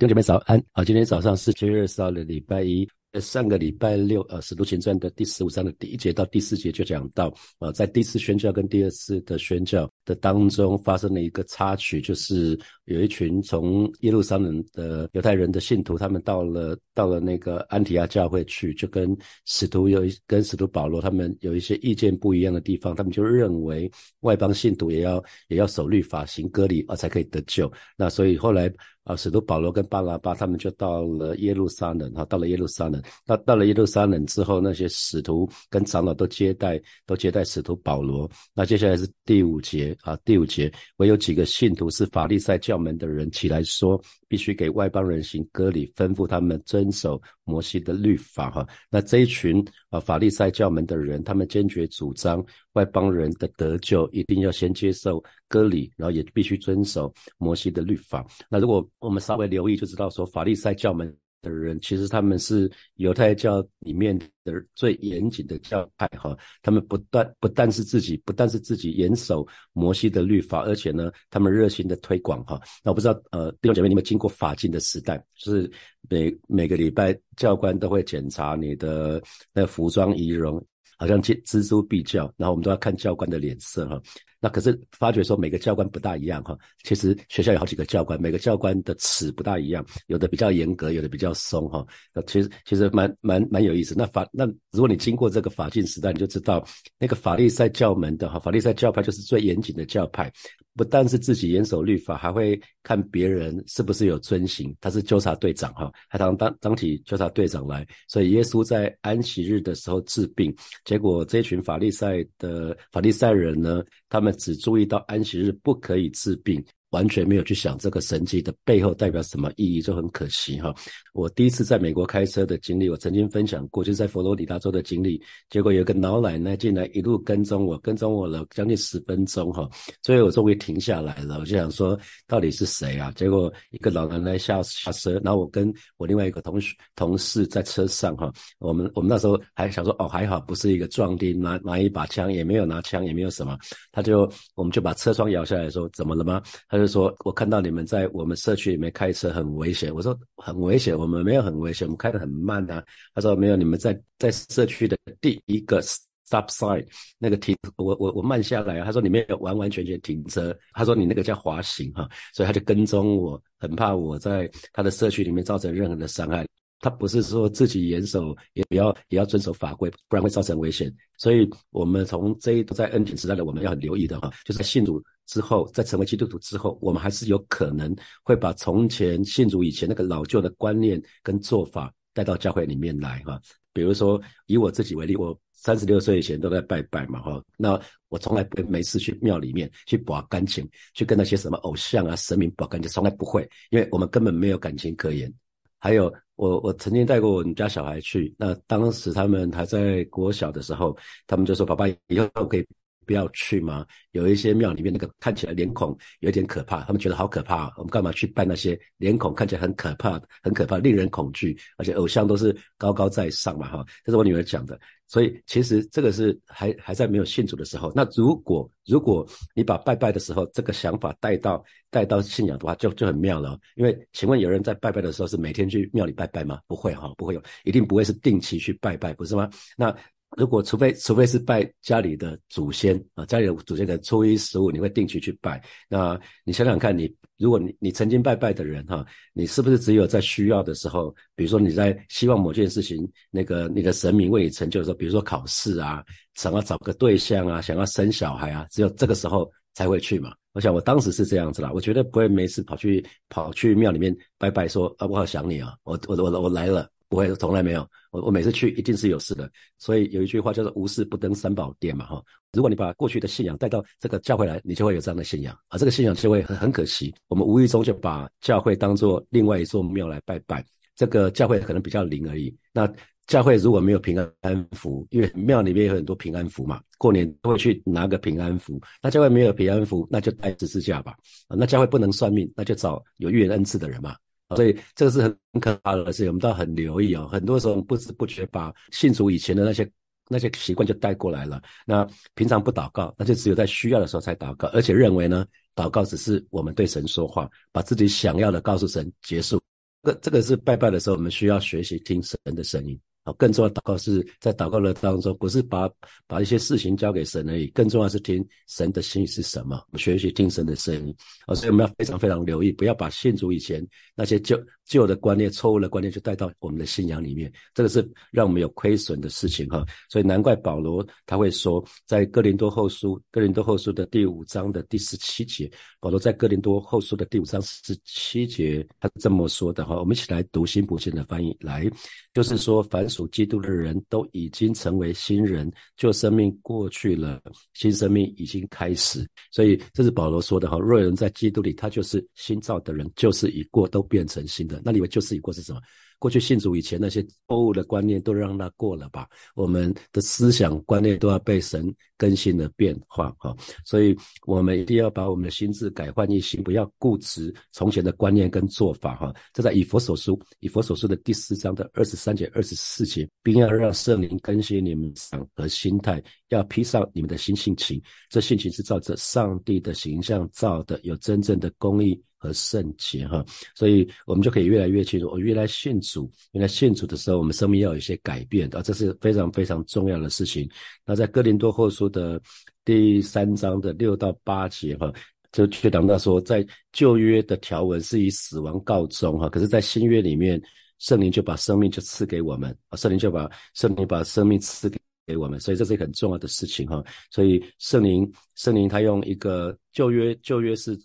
弟兄姐妹早安好，今天早上是七月二十号的礼拜一。上个礼拜六，呃，《使徒行传》的第十五章的第一节到第四节就讲到，呃，在第一次宣教跟第二次的宣教的当中，发生了一个插曲，就是有一群从耶路撒冷的犹太人的信徒，他们到了到了那个安提亚教会去，就跟使徒有一跟使徒保罗他们有一些意见不一样的地方，他们就认为外邦信徒也要也要守律法、行割礼啊，才可以得救。那所以后来。啊，使徒保罗跟巴拉巴他们就到了耶路撒冷，哈，到了耶路撒冷。到到了耶路撒冷之后，那些使徒跟长老都接待，都接待使徒保罗。那接下来是第五节啊，第五节，唯有几个信徒是法利赛教门的人起来说，必须给外邦人行割礼，吩咐他们遵守摩西的律法，哈。那这一群啊法利赛教门的人，他们坚决主张外邦人的得救一定要先接受。割礼，然后也必须遵守摩西的律法。那如果我们稍微留意，就知道说法利赛教门的人，其实他们是犹太教里面的最严谨的教派哈。他们不但不但是自己，不但是自己严守摩西的律法，而且呢，他们热心的推广哈。那我不知道呃，弟兄姐妹，你们经过法禁的时代，就是每每个礼拜教官都会检查你的那服装仪容，好像蜘蜘蛛必教，然后我们都要看教官的脸色哈。那可是发觉说每个教官不大一样哈，其实学校有好几个教官，每个教官的尺不大一样，有的比较严格，有的比较松哈。那其实其实蛮蛮蛮有意思。那法那如果你经过这个法禁时代，你就知道那个法利赛教门的哈，法利赛教派就是最严谨的教派。不但是自己严守律法，还会看别人是不是有遵行。他是纠察队长哈，还当当当起纠察队长来。所以耶稣在安息日的时候治病，结果这群法利赛的法利赛人呢，他们只注意到安息日不可以治病。完全没有去想这个神迹的背后代表什么意义，就很可惜哈。我第一次在美国开车的经历，我曾经分享过，就是在佛罗里达州的经历。结果有个老奶奶进来，一路跟踪我，跟踪我了将近十分钟哈。最后我终于停下来了，我就想说到底是谁啊？结果一个老奶奶下下车，然后我跟我另外一个同学同事在车上哈。我们我们那时候还想说哦还好不是一个壮丁，拿拿一把枪也没有拿枪也没有什么，他就我们就把车窗摇下来说怎么了吗？他。就是说，我看到你们在我们社区里面开车很危险。我说很危险，我们没有很危险，我们开得很慢啊。他说没有，你们在在社区的第一个 stop sign 那个停，我我我慢下来。他说你没有完完全全停车。他说你那个叫滑行哈，所以他就跟踪我，很怕我在他的社区里面造成任何的伤害。他不是说自己严守，也不要也要遵守法规，不然会造成危险。所以我们从这一在恩典时代的我们要很留意的哈，就是信主。之后，在成为基督徒之后，我们还是有可能会把从前信主以前那个老旧的观念跟做法带到教会里面来哈。比如说，以我自己为例，我三十六岁以前都在拜拜嘛哈。那我从来不没事去庙里面去保感情，去跟那些什么偶像啊、神明保感情，从来不会，因为我们根本没有感情可言。还有，我我曾经带过我们家小孩去，那当时他们还在国小的时候，他们就说：“爸爸以后可以。”不要去吗？有一些庙里面那个看起来脸孔有点可怕，他们觉得好可怕。我们干嘛去拜那些脸孔看起来很可怕、很可怕、令人恐惧，而且偶像都是高高在上嘛？哈，这是我女儿讲的。所以其实这个是还还在没有信主的时候。那如果如果你把拜拜的时候这个想法带到带到信仰的话，就就很妙了。因为请问有人在拜拜的时候是每天去庙里拜拜吗？不会哈，不会有，一定不会是定期去拜拜，不是吗？那。如果除非除非是拜家里的祖先啊，家里的祖先的初一十五你会定期去拜，那你想想看，你如果你你曾经拜拜的人哈，你是不是只有在需要的时候，比如说你在希望某件事情，那个你的神明为你成就的时候，比如说考试啊，想要找个对象啊，想要生小孩啊，只有这个时候才会去嘛。我想我当时是这样子啦，我绝对不会没事跑去跑去庙里面拜拜，说啊我好想你啊，我我我我来了。不会，从来没有。我我每次去一定是有事的，所以有一句话叫做“无事不登三宝殿”嘛，哈。如果你把过去的信仰带到这个教会来，你就会有这样的信仰啊。这个信仰就会很很可惜，我们无意中就把教会当做另外一座庙来拜拜。这个教会可能比较灵而已。那教会如果没有平安符，因为庙里面有很多平安符嘛，过年都会去拿个平安符。那教会没有平安符，那就带十字架吧。啊，那教会不能算命，那就找有预言恩赐的人嘛。所以这个是很可怕的事情，我们都要很留意哦。很多时候不知不觉把信主以前的那些那些习惯就带过来了。那平常不祷告，那就只有在需要的时候才祷告，而且认为呢，祷告只是我们对神说话，把自己想要的告诉神结束。这这个是拜拜的时候，我们需要学习听神的声音。啊，更重要祷告是在祷告的当中，不是把把一些事情交给神而已，更重要是听神的心意是什么。学习听神的声音，啊，所以我们要非常非常留意，不要把信主以前那些旧旧的观念、错误的观念就带到我们的信仰里面，这个是让我们有亏损的事情哈。所以难怪保罗他会说，在哥林多后书哥林多后书的第五章的第十七节，保罗在哥林多后书的第五章十七节，他是这么说的哈。我们一起来读新普信的翻译，来，就是说凡。属基督的人都已经成为新人，旧生命过去了，新生命已经开始。所以这是保罗说的哈。若有人在基督里，他就是新造的人，旧事已过，都变成新的。那你们旧事已过是什么？过去信主以前那些错误的观念都让它过了吧，我们的思想观念都要被神更新的变化哈，所以我们一定要把我们的心智改换一新，不要固执从前的观念跟做法哈。这在以佛所书以佛所书的第四章的二十三节二十四节，并要让圣灵更新你们的想和心态，要披上你们的新性情，这性情是照着上帝的形象造的，有真正的公义。和圣洁哈，所以我们就可以越来越清楚。我原来信主，原来信主的时候，我们生命要有一些改变啊，这是非常非常重要的事情。那在哥林多后书的第三章的六到八节哈，就却讲到说，在旧约的条文是以死亡告终哈，可是，在新约里面，圣灵就把生命就赐给我们啊，圣灵就把圣灵把生命赐给给我们，所以这是一个很重要的事情哈。所以圣灵圣灵他用一个旧约旧约是。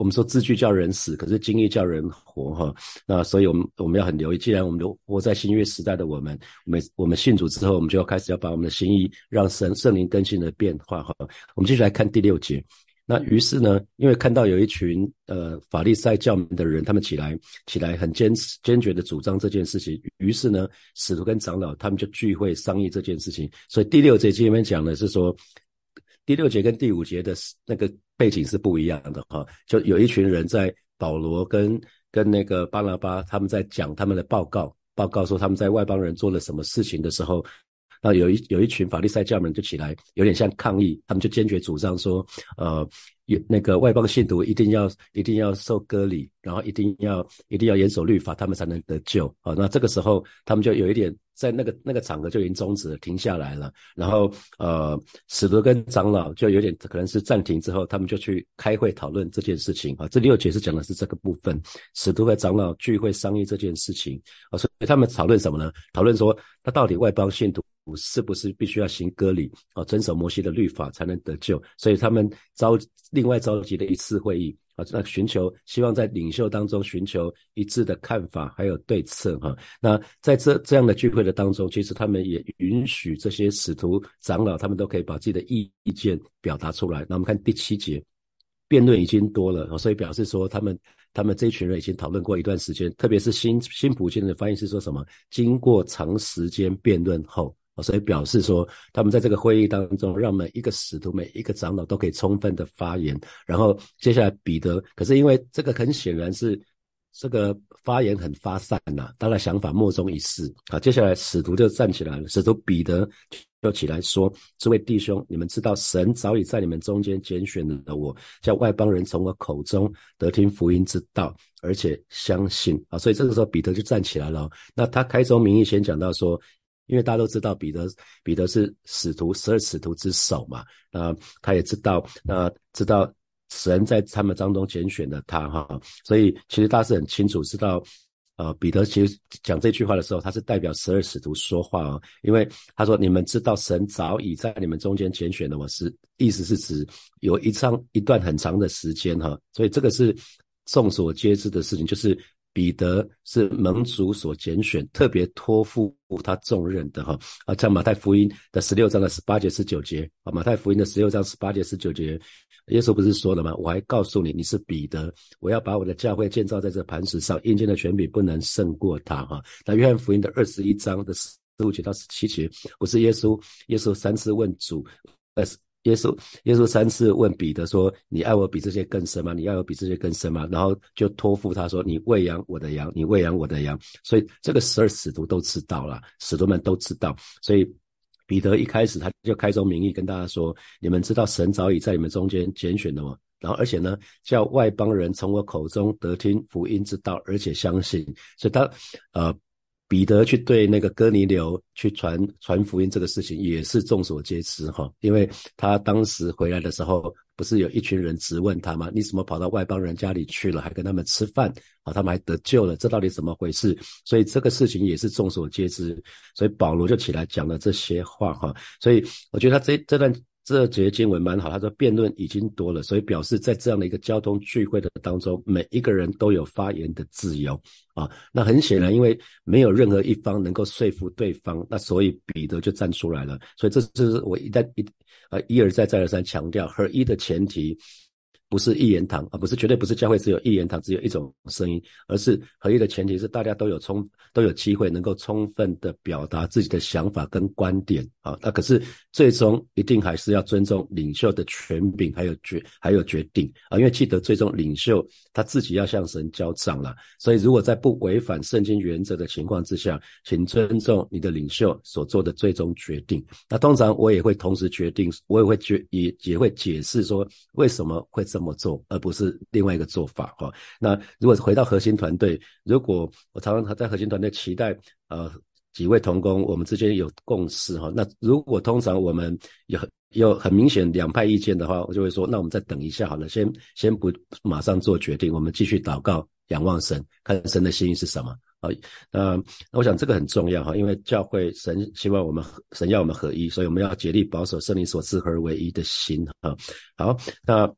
我们说字句叫人死，可是经历叫人活哈。那所以，我们我们要很留意。既然我们都活在新约时代的我们，我们我们信主之后，我们就要开始要把我们的心意让神圣灵更新的变化哈。我们继续来看第六节。那于是呢，因为看到有一群呃法利赛教门的人，他们起来起来很坚持坚决的主张这件事情。于是呢，使徒跟长老他们就聚会商议这件事情。所以第六节这边讲的是说。第六节跟第五节的那个背景是不一样的哈，就有一群人在保罗跟跟那个巴拿巴他们在讲他们的报告，报告说他们在外邦人做了什么事情的时候，那有一有一群法利赛教门就起来，有点像抗议，他们就坚决主张说，呃。有那个外邦信徒一定要一定要受割礼，然后一定要一定要严守律法，他们才能得救啊。那这个时候，他们就有一点在那个那个场合就已经终止了，停下来了。然后呃，使徒跟长老就有点可能是暂停之后，他们就去开会讨论这件事情啊。这里有解释讲的是这个部分，使徒和长老聚会商议这件事情啊。所以他们讨论什么呢？讨论说，他到底外邦信徒。是不是必须要行割礼啊，遵守摩西的律法才能得救？所以他们召另外召集了一次会议啊，那寻求希望在领袖当中寻求一致的看法还有对策哈。那在这这样的聚会的当中，其实他们也允许这些使徒长老他们都可以把自己的意意见表达出来。那我们看第七节，辩论已经多了，所以表示说他们他们这一群人已经讨论过一段时间，特别是新新普京的翻译是说什么？经过长时间辩论后。所以表示说，他们在这个会议当中，让每一个使徒、每一个长老都可以充分的发言。然后接下来彼得，可是因为这个很显然是这个发言很发散呐，他的想法莫衷一是啊。接下来使徒就站起来了，使徒彼得就起来说：“这位弟兄，你们知道神早已在你们中间拣选了我，叫外邦人从我口中得听福音之道，而且相信啊。”所以这个时候彼得就站起来了。那他开宗明义先讲到说。因为大家都知道彼得，彼得是使徒十二使徒之首嘛，那他也知道，那知道神在他们当中拣选了他哈，所以其实大家是很清楚知道，呃，彼得其实讲这句话的时候，他是代表十二使徒说话哦，因为他说你们知道神早已在你们中间拣选了我，是意思是指有一长一段很长的时间哈，所以这个是众所皆知的事情，就是。彼得是蒙主所拣选，特别托付他重任的哈啊，在马太福音的十六章的十八节十九节啊，马太福音的十六章十八节十九节，耶稣不是说了吗？我还告诉你，你是彼得，我要把我的教会建造在这磐石上，阴间的权柄不能胜过他哈。那约翰福音的二十一章的十五节到十七节，不是耶稣，耶稣三次问主，呃。耶稣，耶稣三次问彼得说：“你爱我比这些更深吗？你爱我比这些更深吗？”然后就托付他说：“你喂养我的羊，你喂养我的羊。”所以这个十二使徒都知道了，使徒们都知道。所以彼得一开始他就开宗明义跟大家说：“你们知道神早已在你们中间拣选了吗，然后而且呢，叫外邦人从我口中得听福音之道，而且相信。所以他呃。彼得去对那个哥尼流去传传福音这个事情也是众所皆知哈，因为他当时回来的时候，不是有一群人质问他吗？你怎么跑到外邦人家里去了，还跟他们吃饭啊？他们还得救了，这到底怎么回事？所以这个事情也是众所皆知，所以保罗就起来讲了这些话哈。所以我觉得他这这段。这节经文蛮好，他说辩论已经多了，所以表示在这样的一个交通聚会的当中，每一个人都有发言的自由啊。那很显然，因为没有任何一方能够说服对方，那所以彼得就站出来了。所以这是我一旦一呃一而再再而三强调合一的前提。不是一言堂啊，不是绝对不是教会只有一言堂，只有一种声音，而是合一的前提是大家都有充都有机会能够充分的表达自己的想法跟观点啊。那可是最终一定还是要尊重领袖的权柄，还有决还有决定啊。因为记得最终领袖他自己要向神交账了，所以如果在不违反圣经原则的情况之下，请尊重你的领袖所做的最终决定。那通常我也会同时决定，我也会决也也会解释说为什么会这。这么做，而不是另外一个做法哈。那如果回到核心团队，如果我常常在核心团队期待呃几位同工，我们之间有共识哈。那如果通常我们有有很明显两派意见的话，我就会说，那我们再等一下好了，先先不马上做决定，我们继续祷告，仰望神，看神的心意是什么。啊，那那我想这个很重要哈，因为教会神希望我们神要我们合一，所以我们要竭力保守圣灵所赐合而为一的心啊。好，那。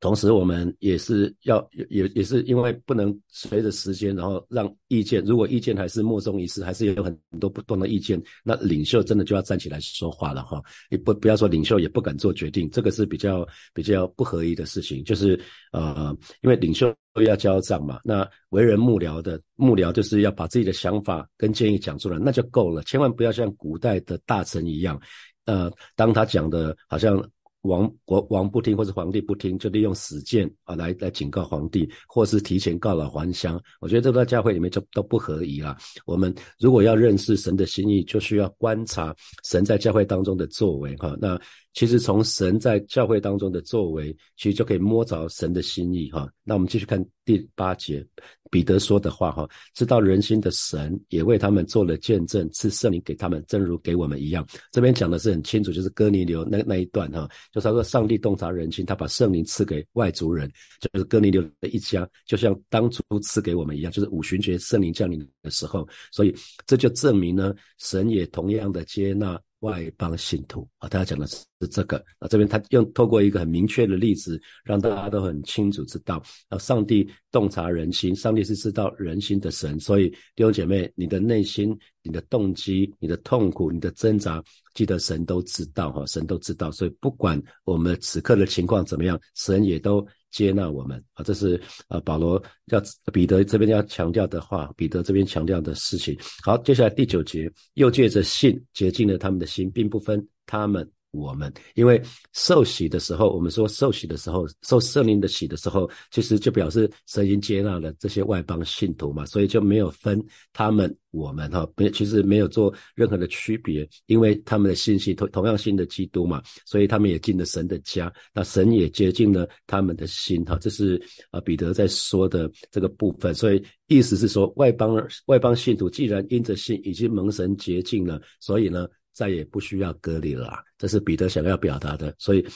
同时，我们也是要也也是因为不能随着时间，然后让意见，如果意见还是莫衷一是，还是有很多不同的意见，那领袖真的就要站起来说话了哈。你不不要说领袖也不敢做决定，这个是比较比较不合一的事情。就是呃，因为领袖要交账嘛，那为人幕僚的幕僚就是要把自己的想法跟建议讲出来，那就够了，千万不要像古代的大臣一样，呃，当他讲的好像。王国王不听，或是皇帝不听，就利用死谏啊来来警告皇帝，或是提前告老还乡。我觉得这个在教会里面就都不合宜了。我们如果要认识神的心意，就需要观察神在教会当中的作为哈。那其实从神在教会当中的作为，其实就可以摸着神的心意哈。那我们继续看第八节。彼得说的话，哈，知道人心的神也为他们做了见证，赐圣灵给他们，正如给我们一样。这边讲的是很清楚，就是哥尼流那那一段，哈，就他说上帝洞察人心，他把圣灵赐给外族人，就是哥尼流的一家，就像当初赐给我们一样，就是五旬节圣灵降临的时候，所以这就证明呢，神也同样的接纳。外邦信徒啊，他讲的是这个啊，这边他用透过一个很明确的例子，让大家都很清楚知道啊，上帝洞察人心，上帝是知道人心的神，所以弟兄姐妹，你的内心、你的动机、你的痛苦、你的挣扎，记得神都知道哈，神都知道，所以不管我们此刻的情况怎么样，神也都。接纳我们啊，这是啊保罗要彼得这边要强调的话，彼得这边强调的事情。好，接下来第九节，又借着信洁净了他们的心，并不分他们。我们。因为受洗的时候，我们说受洗的时候，受圣灵的洗的时候，其实就表示神已经接纳了这些外邦信徒嘛，所以就没有分他们我们哈，没其实没有做任何的区别，因为他们的信息同同样信的基督嘛，所以他们也进了神的家，那神也接近了他们的心哈，这是啊彼得在说的这个部分，所以意思是说外邦外邦信徒既然因着信已经蒙神洁净了，所以呢。再也不需要隔离了，这是彼得想要表达的，所以，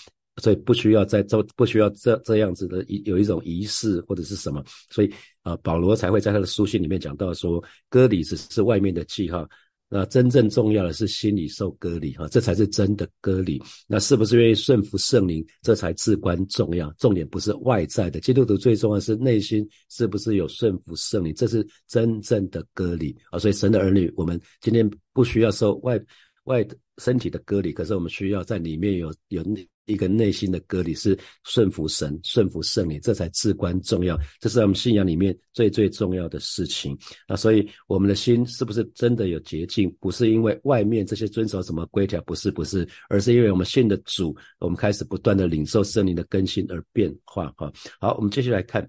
所以不需要再做，不需要这这样子的一有一种仪式或者是什么，所以啊，保罗才会在他的书信里面讲到说，割礼只是外面的记号，那真正重要的是心里受割礼哈，这才是真的割礼。那是不是愿意顺服圣灵，这才至关重要。重点不是外在的，基督徒最重要是内心是不是有顺服圣灵，这是真正的割礼啊。所以神的儿女，我们今天不需要受外。外身体的隔离，可是我们需要在里面有有一个内心的隔离，是顺服神、顺服圣灵，这才至关重要。这是我们信仰里面最最重要的事情。那所以我们的心是不是真的有洁净？不是因为外面这些遵守什么规条，不是不是，而是因为我们信的主，我们开始不断的领受圣灵的更新而变化。哈，好，我们继续来看。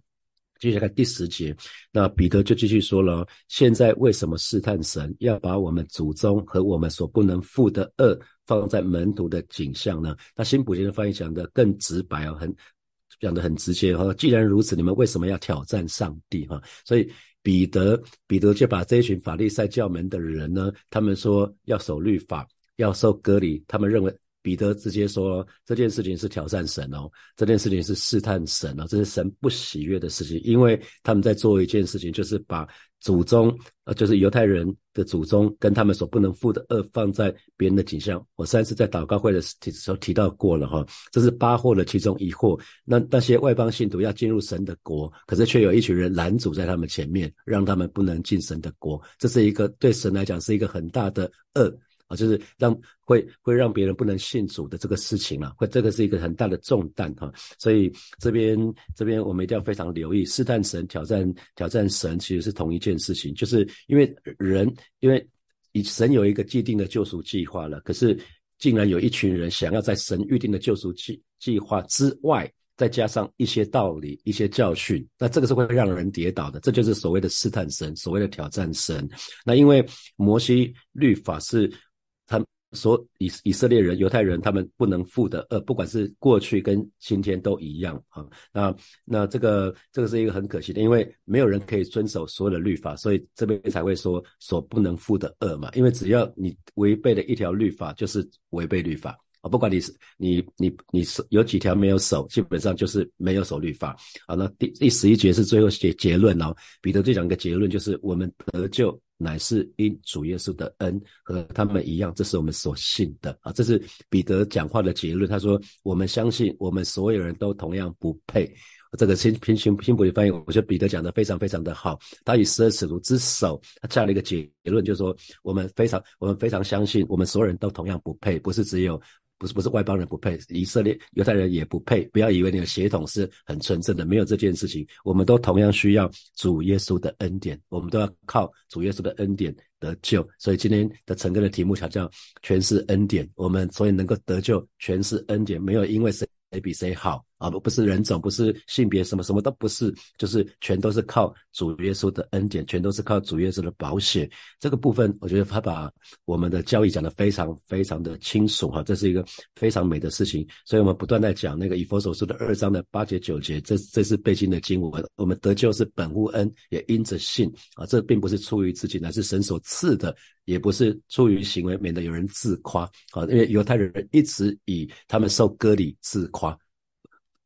接下来看第十节，那彼得就继续说了：现在为什么试探神，要把我们祖宗和我们所不能负的恶放在门徒的景象呢？那新普京的翻译讲的更直白哦，很讲的很直接哈。既然如此，你们为什么要挑战上帝哈？所以彼得彼得就把这一群法利赛教门的人呢，他们说要守律法，要受割礼，他们认为。彼得直接说这件事情是挑战神哦，这件事情是试探神哦，这是神不喜悦的事情，因为他们在做一件事情，就是把祖宗，呃，就是犹太人的祖宗跟他们所不能负的恶放在别人的景象。我上次在祷告会的时候提到过了哈，这是八祸的其中一祸。那那些外邦信徒要进入神的国，可是却有一群人拦阻在他们前面，让他们不能进神的国，这是一个对神来讲是一个很大的恶。啊就是让会会让别人不能信主的这个事情了，会这个是一个很大的重担哈，所以这边这边我们一定要非常留意，试探神挑战挑战神其实是同一件事情，就是因为人因为以神有一个既定的救赎计划了，可是竟然有一群人想要在神预定的救赎计计划之外，再加上一些道理、一些教训，那这个是会让人跌倒的，这就是所谓的试探神，所谓的挑战神。那因为摩西律法是。所以以色列人、犹太人，他们不能负的恶，不管是过去跟今天都一样啊。那那这个这个是一个很可惜的，因为没有人可以遵守所有的律法，所以这边才会说所不能负的恶嘛。因为只要你违背了一条律法，就是违背律法啊。不管你是你你你是有几条没有守，基本上就是没有守律法啊。那第第十一节是最后结结论哦。彼得最讲一个结论就是我们得救。乃是因主耶稣的恩和他们一样，这是我们所信的啊！这是彼得讲话的结论。他说：“我们相信，我们所有人都同样不配。”这个新平行新普的翻译，我觉得彼得讲的非常非常的好。他以十二使徒之首，他下了一个结论，就是说我们非常我们非常相信，我们所有人都同样不配，不是只有。不是不是外邦人不配，以色列犹太人也不配。不要以为你的血统是很纯正的，没有这件事情。我们都同样需要主耶稣的恩典，我们都要靠主耶稣的恩典得救。所以今天的整个的题目才叫全是恩典。我们所以能够得救，全是恩典，没有因为谁。谁比谁好啊？不不是人种，不是性别，什么什么都不是，就是全都是靠主耶稣的恩典，全都是靠主耶稣的保险。这个部分，我觉得他把我们的教义讲得非常非常的清楚哈，这是一个非常美的事情。所以我们不断在讲那个以佛所书的二章的八节九节，这这是背经的经文。我们得救是本乎恩，也因着信啊，这并不是出于自己，乃是神所赐的，也不是出于行为，免得有人自夸啊。因为犹太人一直以他们受割礼自夸。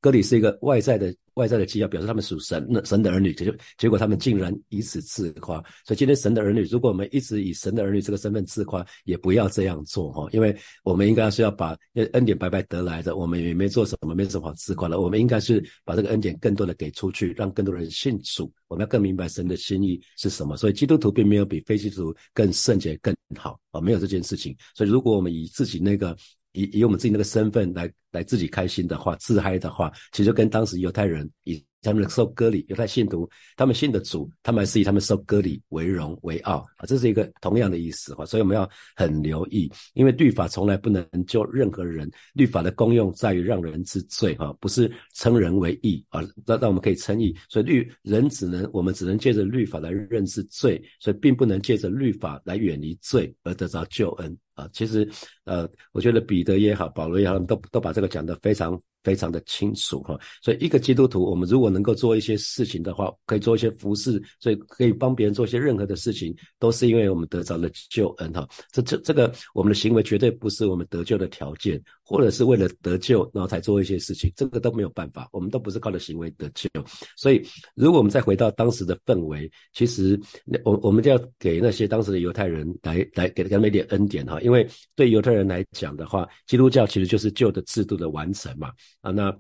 割礼是一个外在的外在的基要，表示他们属神，那神的儿女，结结果他们竟然以此自夸。所以今天神的儿女，如果我们一直以神的儿女这个身份自夸，也不要这样做哈，因为我们应该是要把恩典白白得来的，我们也没做什么，没什么好自夸的。我们应该是把这个恩典更多的给出去，让更多人信主。我们要更明白神的心意是什么。所以基督徒并没有比非基督徒更圣洁更好啊，没有这件事情。所以如果我们以自己那个。以以我们自己那个身份来来自己开心的话，自嗨的话，其实跟当时犹太人以他们受割礼，犹太信徒他们信的主，他们还是以他们受割礼为荣为傲啊，这是一个同样的意思哈。所以我们要很留意，因为律法从来不能救任何人，律法的功用在于让人知罪哈，不是称人为义啊，让让我们可以称义。所以律人只能我们只能借着律法来认识罪，所以并不能借着律法来远离罪而得到救恩。啊，其实，呃，我觉得彼得也好，保罗也好，都都把这个讲得非常非常的清楚哈。所以，一个基督徒，我们如果能够做一些事情的话，可以做一些服饰，所以可以帮别人做一些任何的事情，都是因为我们得着了救恩哈。这这这个，我们的行为绝对不是我们得救的条件，或者是为了得救然后才做一些事情，这个都没有办法。我们都不是靠着行为得救。所以，如果我们再回到当时的氛围，其实那我我们就要给那些当时的犹太人来来给他们一点恩典哈。因为对犹太人来讲的话，基督教其实就是旧的制度的完成嘛，啊，那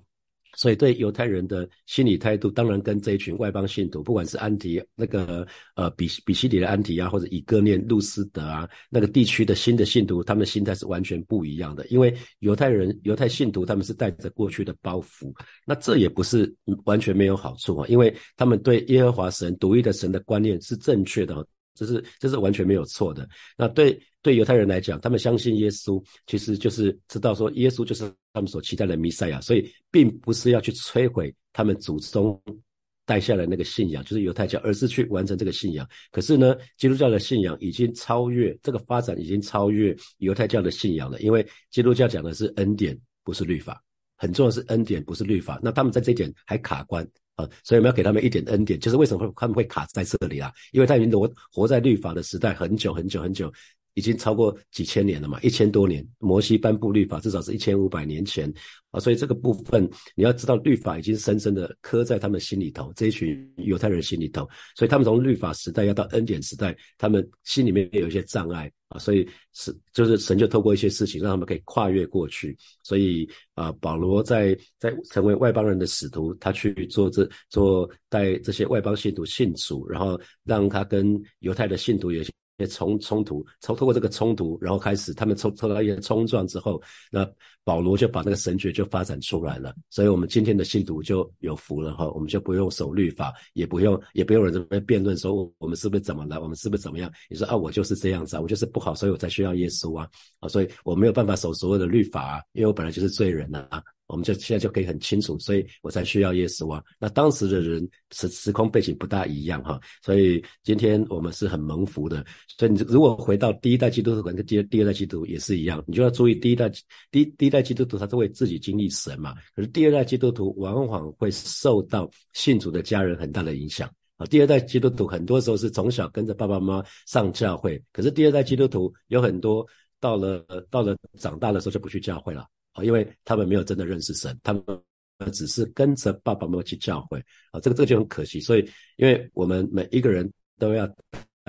所以对犹太人的心理态度，当然跟这一群外邦信徒，不管是安提那个呃比比西里的安提啊，或者以哥念路斯德啊，那个地区的新的信徒，他们的心态是完全不一样的。因为犹太人犹太信徒他们是带着过去的包袱，那这也不是完全没有好处啊，因为他们对耶和华神独一的神的观念是正确的。这是这是完全没有错的。那对对犹太人来讲，他们相信耶稣，其实就是知道说耶稣就是他们所期待的弥赛亚，所以并不是要去摧毁他们祖宗带下来那个信仰，就是犹太教，而是去完成这个信仰。可是呢，基督教的信仰已经超越这个发展，已经超越犹太教的信仰了，因为基督教讲的是恩典，不是律法。很重要是恩典，不是律法。那他们在这一点还卡关啊，所以我们要给他们一点恩典。就是为什么会他们会卡在这里啊？因为他们活活在律法的时代很久很久很久。已经超过几千年了嘛，一千多年，摩西颁布律法至少是一千五百年前啊，所以这个部分你要知道，律法已经深深的刻在他们心里头，这一群犹太人心里头，所以他们从律法时代要到恩典时代，他们心里面有一些障碍啊，所以是就是神就透过一些事情让他们可以跨越过去，所以啊，保罗在在成为外邦人的使徒，他去做这做带这些外邦信徒信主，然后让他跟犹太的信徒有些。些冲冲突，从透过这个冲突，然后开始他们冲冲到一些冲撞之后，那保罗就把那个神学就发展出来了。所以，我们今天的信徒就有福了哈，我们就不用守律法，也不用也不用人这边辩论说我们是不是怎么了，我们是不是怎么样？你说啊，我就是这样子啊，我就是不好，所以我才需要耶稣啊啊，所以我没有办法守所有的律法啊，因为我本来就是罪人啊。我们就现在就可以很清楚，所以我才需要耶稣啊。那当时的人时时空背景不大一样哈，所以今天我们是很蒙福的。所以你如果回到第一代基督徒跟第第二代基督徒也是一样，你就要注意第一代第第一代基督徒他是为自己经历神嘛，可是第二代基督徒往往会受到信主的家人很大的影响啊。第二代基督徒很多时候是从小跟着爸爸妈妈上教会，可是第二代基督徒有很多到了到了长大的时候就不去教会了。因为他们没有真的认识神，他们只是跟着爸爸妈妈去教会啊，这个这个就很可惜。所以，因为我们每一个人都要。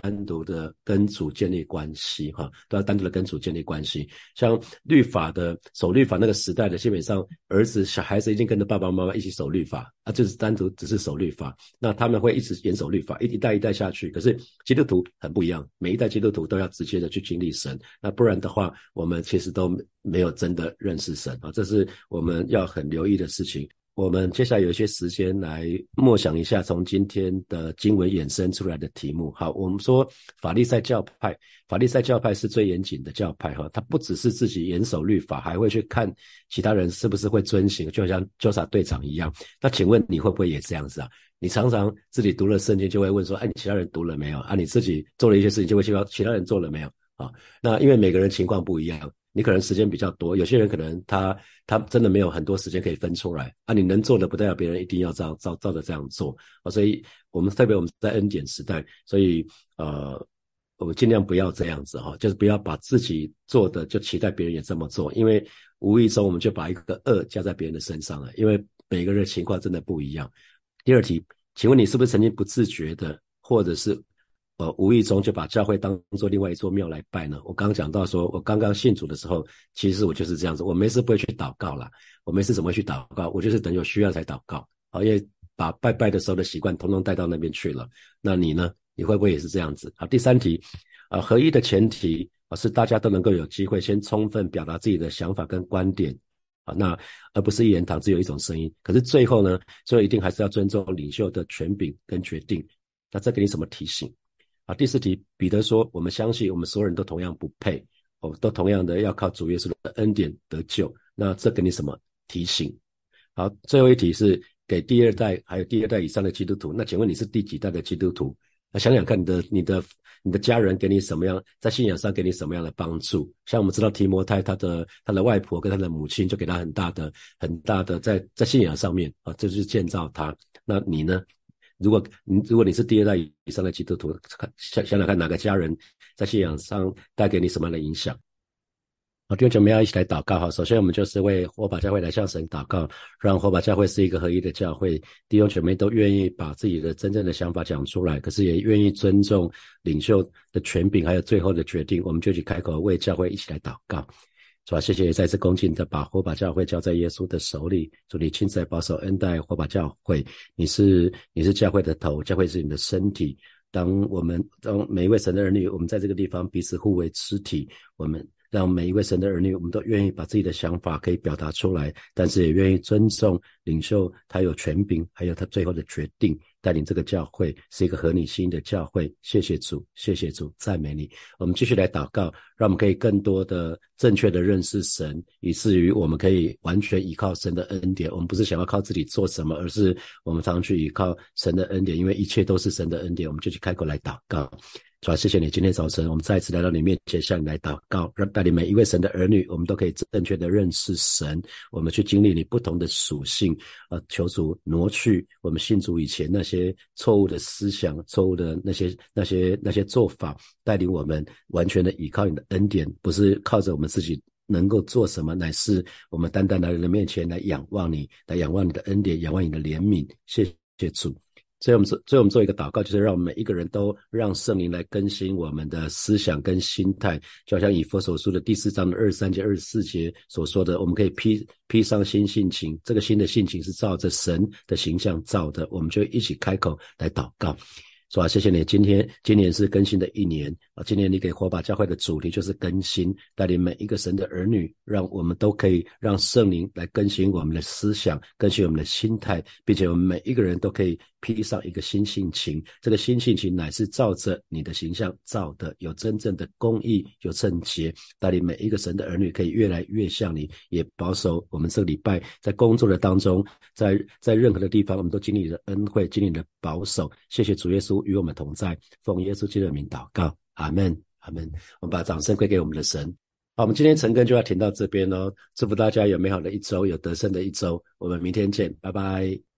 单独的跟主建立关系，哈，都要单独的跟主建立关系。像律法的守律法那个时代的，基本上儿子小孩子一定跟着爸爸妈妈一起守律法，啊，就是单独只是守律法。那他们会一直严守律法，一一代一代下去。可是基督徒很不一样，每一代基督徒都要直接的去经历神，那不然的话，我们其实都没有真的认识神啊，这是我们要很留意的事情。我们接下来有一些时间来默想一下，从今天的经文衍生出来的题目。好，我们说法利赛教派，法利赛教派是最严谨的教派哈，他不只是自己严守律法，还会去看其他人是不是会遵行，就像纠察队长一样。那请问你会不会也这样子啊？你常常自己读了圣经就会问说，哎，其他人读了没有啊？你自己做了一些事情就会希望其他人做了没有啊？那因为每个人情况不一样。你可能时间比较多，有些人可能他他真的没有很多时间可以分出来啊。你能做的不代表别人一定要照照照着这样做啊。所以我们特别我们在恩典时代，所以呃，我们尽量不要这样子哈，就是不要把自己做的就期待别人也这么做，因为无意中我们就把一个恶加在别人的身上了。因为每个人的情况真的不一样。第二题，请问你是不是曾经不自觉的，或者是？呃，无意中就把教会当做另外一座庙来拜呢。我刚刚讲到说，我刚刚信主的时候，其实我就是这样子。我没事不会去祷告啦，我没事怎么会去祷告？我就是等有需要才祷告。好，因为把拜拜的时候的习惯统统带到那边去了。那你呢？你会不会也是这样子？好，第三题，啊，合一的前提啊是大家都能够有机会先充分表达自己的想法跟观点啊，那而不是一言堂只有一种声音。可是最后呢，最后一定还是要尊重领袖的权柄跟决定。那这给你什么提醒？啊，第四题，彼得说：“我们相信，我们所有人都同样不配，哦，都同样的要靠主耶稣的恩典得救。那这给你什么提醒？”好，最后一题是给第二代还有第二代以上的基督徒。那请问你是第几代的基督徒？那想想看，你的、你的、你的家人给你什么样，在信仰上给你什么样的帮助？像我们知道提摩太，他的他的外婆跟他的母亲就给他很大的、很大的在在信仰上面啊，这就是建造他。那你呢？如果你如果你是第二代以上的基督徒，想想想看哪个家人在信仰上带给你什么样的影响？好，弟兄姐妹要一起来祷告哈。首先，我们就是为火把教会来向神祷告，让火把教会是一个合一的教会。弟兄姐妹都愿意把自己的真正的想法讲出来，可是也愿意尊重领袖的权柄，还有最后的决定。我们就去开口为教会一起来祷告。是吧？谢谢再次恭敬的把火把教会交在耶稣的手里，祝你亲自来保守恩待火把教会。你是你是教会的头，教会是你的身体。当我们当每一位神的儿女，我们在这个地方彼此互为肢体，我们让每一位神的儿女，我们都愿意把自己的想法可以表达出来，但是也愿意尊重领袖，他有权柄，还有他最后的决定。带领这个教会是一个合你心意的教会，谢谢主，谢谢主，赞美你。我们继续来祷告，让我们可以更多的正确的认识神，以至于我们可以完全依靠神的恩典。我们不是想要靠自己做什么，而是我们常常去依靠神的恩典，因为一切都是神的恩典。我们就去开口来祷告。主啊，谢谢你今天早晨，我们再次来到你面前，向你来祷告，让带领每一位神的儿女，我们都可以正确的认识神，我们去经历你不同的属性。啊，求主挪去我们信主以前那些错误的思想、错误的那些、那些、那些做法，带领我们完全的依靠你的恩典，不是靠着我们自己能够做什么，乃是我们单单来人面前来仰望你，来仰望你的恩典，仰望你的怜悯。谢谢主。所以我们做，所以我们做一个祷告，就是让每一个人都让圣灵来更新我们的思想跟心态，就好像以佛所书的第四章的二十三节、二十四节所说的，我们可以披披上新性情，这个新的性情是照着神的形象造的，我们就一起开口来祷告。是吧？谢谢你，今天今年是更新的一年啊！今年你给火把教会的主题就是更新，带领每一个神的儿女，让我们都可以让圣灵来更新我们的思想，更新我们的心态，并且我们每一个人都可以披上一个新性情。这个新性情乃是照着你的形象造的，有真正的公义，有圣洁，带领每一个神的儿女可以越来越像你，也保守我们这个礼拜在工作的当中，在在任何的地方，我们都经历了恩惠，经历了保守。谢谢主耶稣。与我们同在，奉耶稣基督的名祷告，阿门，阿门。我们把掌声归给我们的神。好，我们今天晨更就要停到这边喽。祝福大家有美好的一周，有得胜的一周。我们明天见，拜拜。